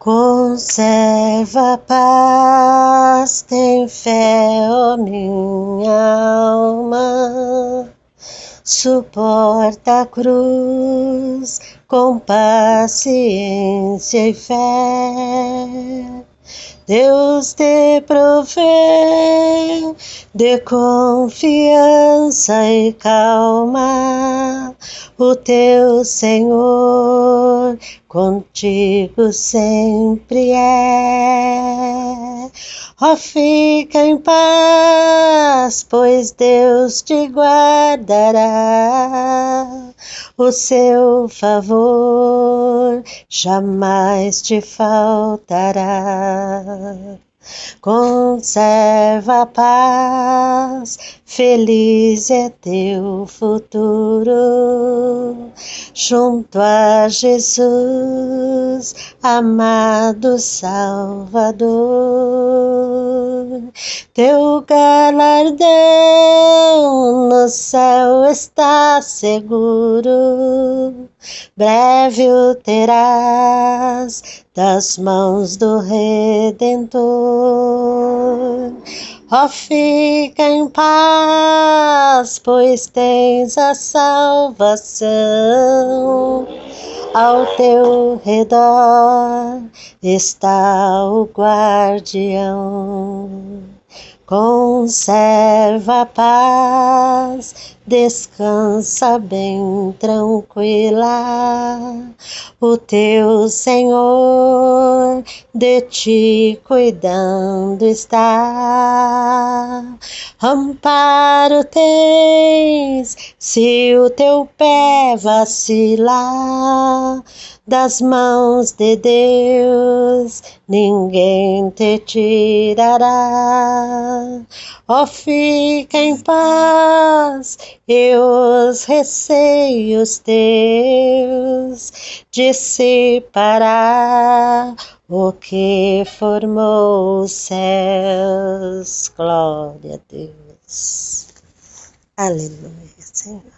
Conserva a paz, tem fé, ó minha alma. Suporta a cruz com paciência e fé. Deus te provê de confiança e calma, o teu Senhor contigo sempre é. Oh, fica em paz, pois Deus te guardará. O seu favor jamais te faltará. Conserva a paz, feliz é teu futuro, junto a Jesus, amado Salvador. Teu galardão céu está seguro, breve o terás das mãos do Redentor. Ó, oh, fica em paz, pois tens a salvação. Ao teu redor está o guardião. Conserva a paz, descansa bem tranquila. O teu Senhor de ti cuidando está. Amparo tens se o teu pé vacilar das mãos de Deus ninguém te tirará. Oh, fica em paz e os receios teus dissipará o que formou os céus. Glória a Deus. Aleluia, Senhor.